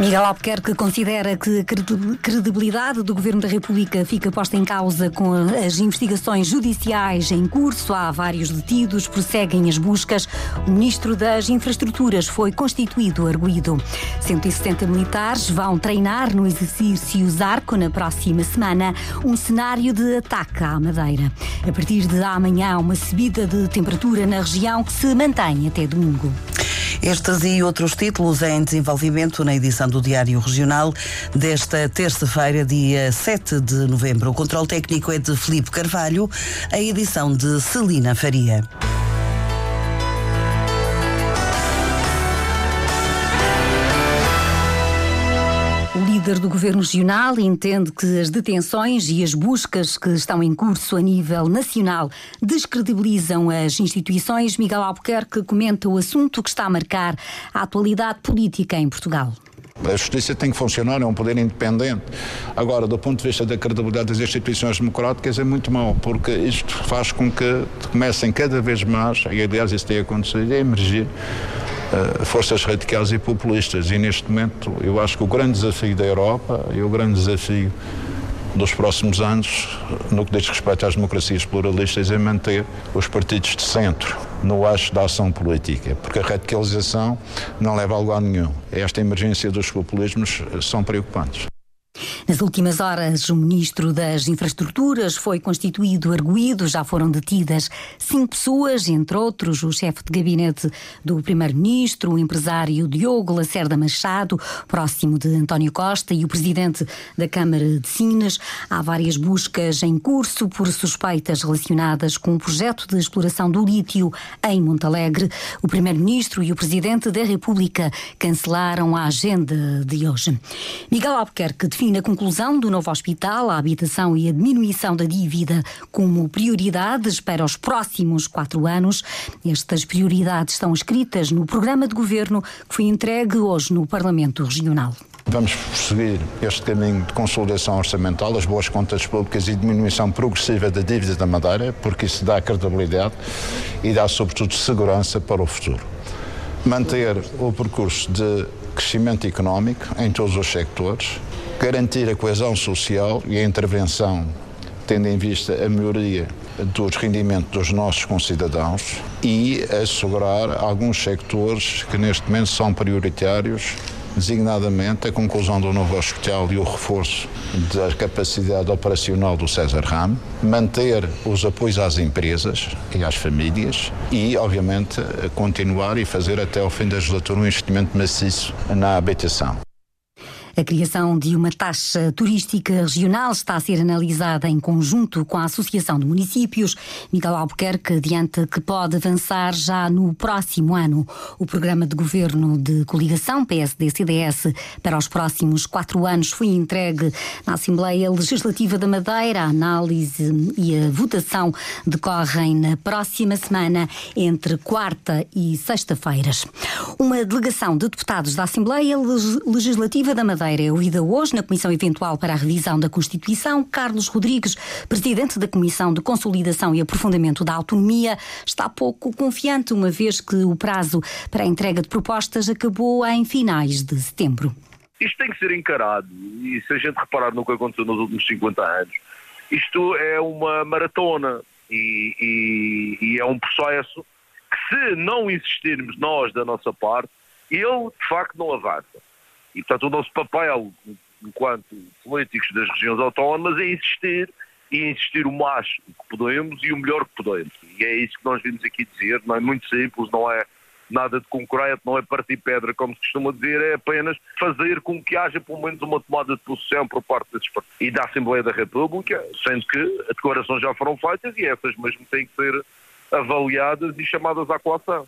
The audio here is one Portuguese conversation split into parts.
Miguel Albuquerque considera que a credibilidade do Governo da República fica posta em causa com as investigações judiciais em curso. Há vários detidos, prosseguem as buscas. O Ministro das Infraestruturas foi constituído arguído. 170 militares vão treinar no exercício Zarco na próxima semana um cenário de ataque à Madeira. A partir de amanhã, uma subida de temperatura na região que se mantém até domingo. Estes e outros títulos em desenvolvimento na edição do Diário Regional desta terça-feira, dia 7 de novembro. O controle técnico é de Felipe Carvalho, a edição de Celina Faria. Líder do Governo Regional entende que as detenções e as buscas que estão em curso a nível nacional descredibilizam as instituições. Miguel Albuquerque comenta o assunto que está a marcar a atualidade política em Portugal. A justiça tem que funcionar, é um poder independente. Agora, do ponto de vista da credibilidade das instituições democráticas, é muito mau, porque isto faz com que comecem cada vez mais, e aliás isso tem acontecido, a emergir uh, forças radicais e populistas. E neste momento, eu acho que o grande desafio da Europa e o grande desafio dos próximos anos, no que diz respeito às democracias pluralistas, é manter os partidos de centro no eixo da ação política, porque a radicalização não leva a lugar nenhum. Esta emergência dos populismos são preocupantes. Nas últimas horas, o ministro das Infraestruturas foi constituído arguído. Já foram detidas cinco pessoas, entre outros o chefe de gabinete do primeiro-ministro, o empresário Diogo Lacerda Machado, próximo de António Costa, e o presidente da Câmara de Sines. Há várias buscas em curso por suspeitas relacionadas com o projeto de exploração do lítio em Montalegre. O primeiro-ministro e o presidente da República cancelaram a agenda de hoje. Miguel Albuquerque define a conclusão do novo hospital, a habitação e a diminuição da dívida como prioridades para os próximos quatro anos. Estas prioridades estão escritas no programa de governo que foi entregue hoje no Parlamento Regional. Vamos prosseguir este caminho de consolidação orçamental, as boas contas públicas e diminuição progressiva da dívida da Madeira, porque isso dá credibilidade e dá, sobretudo, segurança para o futuro. Manter o percurso de crescimento económico em todos os sectores, garantir a coesão social e a intervenção, tendo em vista a melhoria dos rendimentos dos nossos concidadãos e assegurar alguns sectores que neste momento são prioritários designadamente a conclusão do novo hospital e o reforço da capacidade operacional do César Ram, manter os apoios às empresas e às famílias e, obviamente, continuar e fazer até ao fim da legislatura um investimento maciço na habitação. A criação de uma taxa turística regional está a ser analisada em conjunto com a Associação de Municípios. Miguel Albuquerque adianta que pode avançar já no próximo ano. O programa de governo de coligação PSD-CDS para os próximos quatro anos foi entregue na Assembleia Legislativa da Madeira. A análise e a votação decorrem na próxima semana, entre quarta e sexta-feiras. Uma delegação de deputados da Assembleia Legislativa da Madeira É ouvida hoje na Comissão Eventual para a Revisão da Constituição. Carlos Rodrigues, presidente da Comissão de Consolidação e Aprofundamento da Autonomia, está pouco confiante, uma vez que o prazo para a entrega de propostas acabou em finais de setembro. Isto tem que ser encarado, e se a gente reparar no que aconteceu nos últimos 50 anos, isto é uma maratona e, e, e é um processo que, se não insistirmos nós da nossa parte, ele de facto não avança. E, portanto, o nosso papel, enquanto políticos das regiões autónomas, é insistir e insistir o mais que podemos e o melhor que podemos. E é isso que nós vimos aqui dizer, não é muito simples, não é nada de concreto, não é partir pedra, como se costuma dizer, é apenas fazer com que haja pelo menos uma tomada de posição por parte desses partidos e da Assembleia da República, sendo que as declarações já foram feitas e essas mesmo têm que ser avaliadas e chamadas à coação.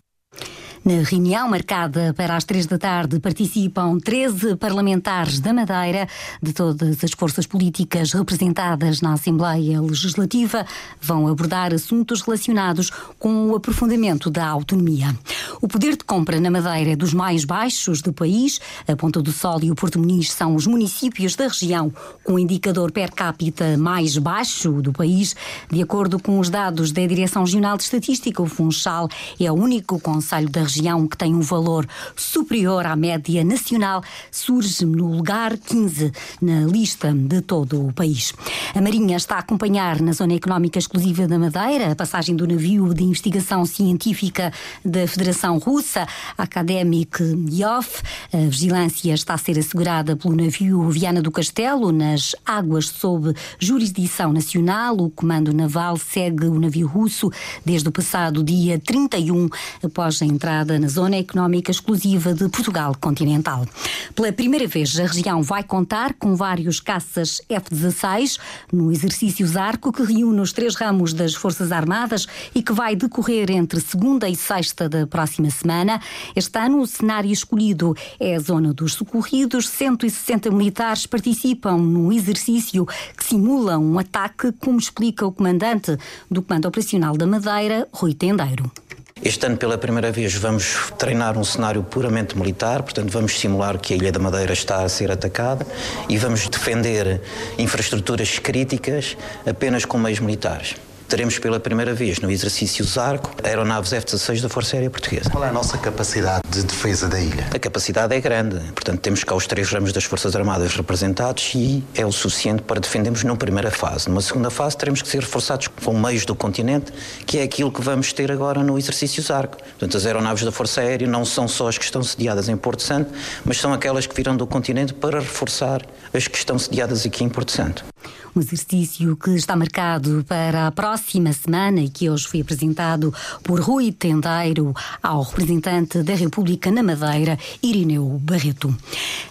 Na reunião marcada para as três da tarde participam 13 parlamentares da Madeira, de todas as forças políticas representadas na Assembleia Legislativa, vão abordar assuntos relacionados com o aprofundamento da autonomia. O poder de compra na Madeira é dos mais baixos do país. A Ponta do Sol e o Porto Muniz são os municípios da região com o indicador per capita mais baixo do país. De acordo com os dados da Direção Regional de Estatística, o Funchal é o único conselho da região região que tem um valor superior à média nacional, surge no lugar 15 na lista de todo o país. A Marinha está a acompanhar na Zona Económica Exclusiva da Madeira a passagem do navio de investigação científica da Federação Russa, Academic Yov. A vigilância está a ser assegurada pelo navio Viana do Castelo nas águas sob jurisdição nacional. O comando naval segue o navio russo desde o passado dia 31, após a entrada na Zona Económica Exclusiva de Portugal Continental. Pela primeira vez, a região vai contar com vários caças F-16 no exercício Zarco, que reúne os três ramos das Forças Armadas e que vai decorrer entre segunda e sexta da próxima semana. Este ano, o cenário escolhido é a zona dos socorridos. 160 militares participam no exercício que simula um ataque, como explica o comandante do Comando Operacional da Madeira, Rui Tendeiro. Este ano, pela primeira vez, vamos treinar um cenário puramente militar, portanto, vamos simular que a Ilha da Madeira está a ser atacada e vamos defender infraestruturas críticas apenas com meios militares teremos pela primeira vez no exercício Zarco aeronaves F-16 da Força Aérea Portuguesa. Qual é a nossa capacidade de defesa da ilha? A capacidade é grande, portanto temos cá os três ramos das Forças Armadas representados e é o suficiente para defendermos numa primeira fase. Numa segunda fase teremos que ser reforçados com meios do continente, que é aquilo que vamos ter agora no exercício Zarco. Portanto, as aeronaves da Força Aérea não são só as que estão sediadas em Porto Santo, mas são aquelas que virão do continente para reforçar as que estão sediadas aqui em Porto Santo. Um exercício que está marcado para a próxima semana e que hoje foi apresentado por Rui Tendeiro ao representante da República na Madeira, Irineu Barreto.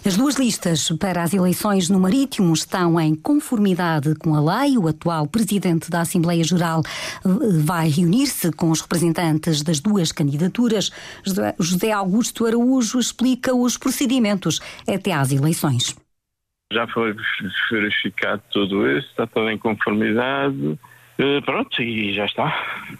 As duas listas para as eleições no Marítimo estão em conformidade com a lei. O atual presidente da Assembleia Geral eh, vai reunir-se com os representantes das duas candidaturas. José Augusto Araújo explica os procedimentos até às eleições. Já foi verificado tudo isso, está tudo em conformidade. Uh, pronto, e já está.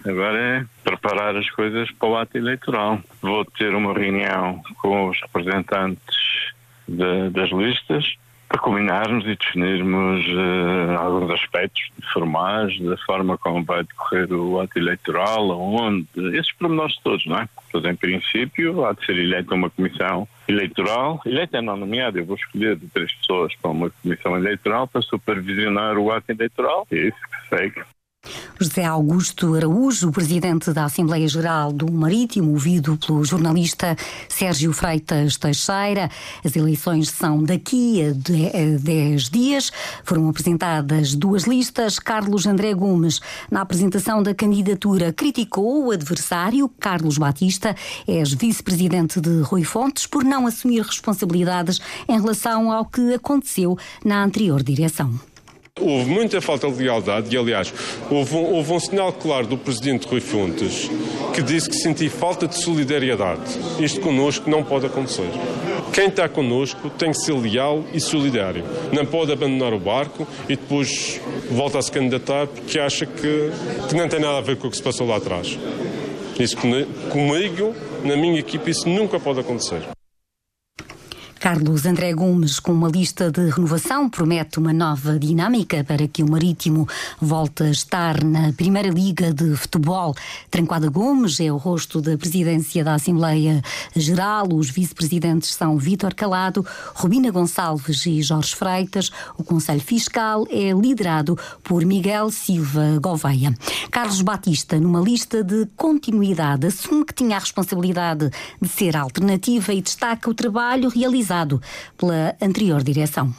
Agora é preparar as coisas para o ato eleitoral. Vou ter uma reunião com os representantes de, das listas para combinarmos e definirmos uh, alguns aspectos formais da forma como vai decorrer o ato eleitoral, aonde, esses pormenores todos, não é? Pois, em princípio, há de ser eleita uma comissão eleitoral, eleita não nomeada, eu vou escolher três pessoas para uma comissão eleitoral para supervisionar o ato eleitoral, é isso que segue. José Augusto Araújo, presidente da Assembleia Geral do Marítimo, ouvido pelo jornalista Sérgio Freitas Teixeira. As eleições são daqui a 10 dias. Foram apresentadas duas listas. Carlos André Gomes, na apresentação da candidatura, criticou o adversário, Carlos Batista, é vice-presidente de Rui Fontes, por não assumir responsabilidades em relação ao que aconteceu na anterior direção. Houve muita falta de lealdade e, aliás, houve um, houve um, sinal claro do Presidente Rui Fontes que disse que sentia falta de solidariedade. Isto connosco não pode acontecer. Quem está connosco tem que ser leal e solidário. Não pode abandonar o barco e depois volta a se candidatar porque acha que, que não tem nada a ver com o que se passou lá atrás. Isso comigo, na minha equipe, isso nunca pode acontecer. Carlos André Gomes, com uma lista de renovação, promete uma nova dinâmica para que o Marítimo volte a estar na Primeira Liga de Futebol. Tranquada Gomes é o rosto da presidência da Assembleia Geral. Os vice-presidentes são Vítor Calado, Rubina Gonçalves e Jorge Freitas. O Conselho Fiscal é liderado por Miguel Silva Gouveia. Carlos Batista, numa lista de continuidade, assume que tinha a responsabilidade de ser alternativa e destaca o trabalho realizado pela anterior direção.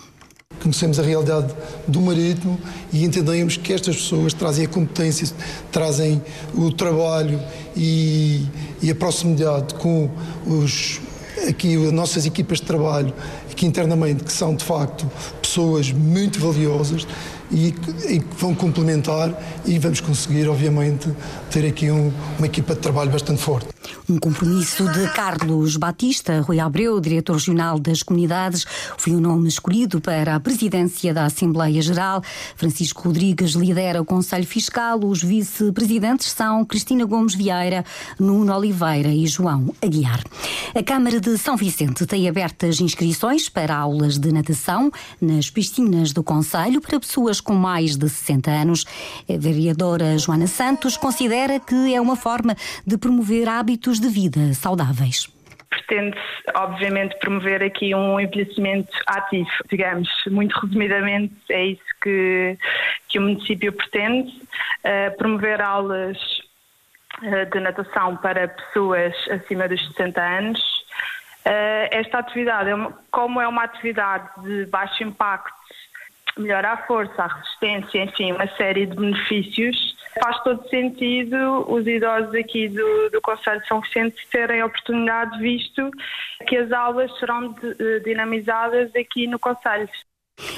Conhecemos a realidade do marítimo e entendemos que estas pessoas trazem a competência, trazem o trabalho e, e a proximidade com os, aqui as nossas equipas de trabalho aqui internamente, que são de facto pessoas muito valiosas e, que vão complementar e vamos conseguir, obviamente, ter aqui um, uma equipa de trabalho bastante forte. Um compromisso de Carlos Batista, Rui Abreu, diretor regional das comunidades, foi o nome escolhido para a presidência da Assembleia Geral. Francisco Rodrigues lidera o Conselho Fiscal. Os vice-presidentes são Cristina Gomes Vieira, Nuno Oliveira e João Aguiar. A Câmara de São Vicente tem abertas inscrições para aulas de natação nas piscinas do Conselho para pessoas com mais de 60 anos. A vereadora Joana Santos considera que é uma forma de promover hábitos de vida saudáveis pretende-se, obviamente, promover aqui um envelhecimento ativo, digamos, muito resumidamente, é isso que, que o município pretende, uh, promover aulas uh, de natação para pessoas acima dos 60 anos. Uh, esta atividade, é uma, como é uma atividade de baixo impacto, melhora a força, a resistência, enfim, uma série de benefícios, faz todo sentido os idosos aqui do, do Conselho de São Vicente terem oportunidade, visto que as aulas serão eh, dinamizadas aqui no Conselho.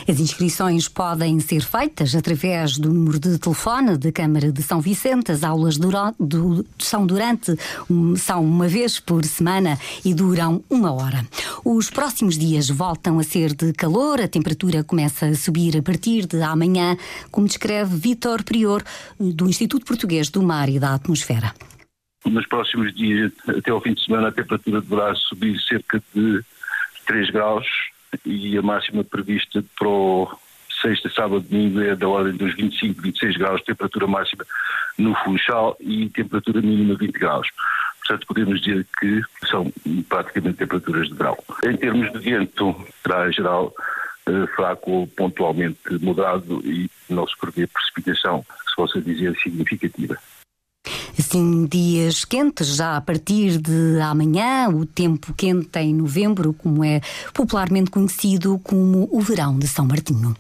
As inscrições podem ser feitas através do número de telefone da Câmara de São Vicente. As aulas do, são durante são uma vez por semana e duram uma hora. Os próximos dias voltam a ser de calor, a temperatura começa a subir a partir de amanhã, como descreve Vítor Prior, do Instituto Português do Mar e da Atmosfera. Nos próximos dias, até ao fim de semana, a temperatura deverá subir cerca de 3 graus e a máxima prevista para o sexta, sábado, domingo é da ordem dos 25, 26 graus, temperatura máxima no Funchal e temperatura mínima 20 graus. Portanto, podemos dizer que são praticamente temperaturas de verão. Em termos de vento, será em geral eh, fraco, pontualmente moderado e não se prevê precipitação, se possa dizer, significativa. Assim, dias quentes já a partir de amanhã, o tempo quente em novembro, como é popularmente conhecido como o verão de São Martinho.